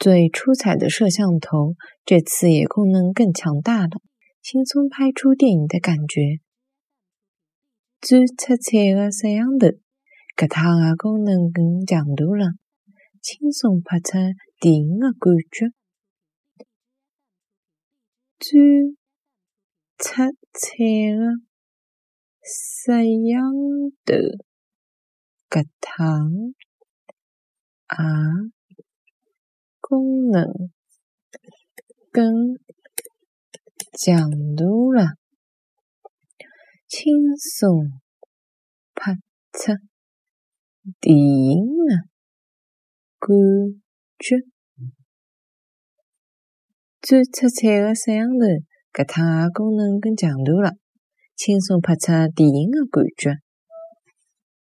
最出彩的摄像头，这次也功能更强大了，轻松拍出电影的感觉。最出彩的摄像头，搿趟的功能更强大了，轻松拍出电影的感觉。最出彩的摄像头，搿趟啊功能更强大了，轻松拍出电影的感觉。最出彩的摄像头，搿趟也功能更强大了，轻松拍出电影的感觉。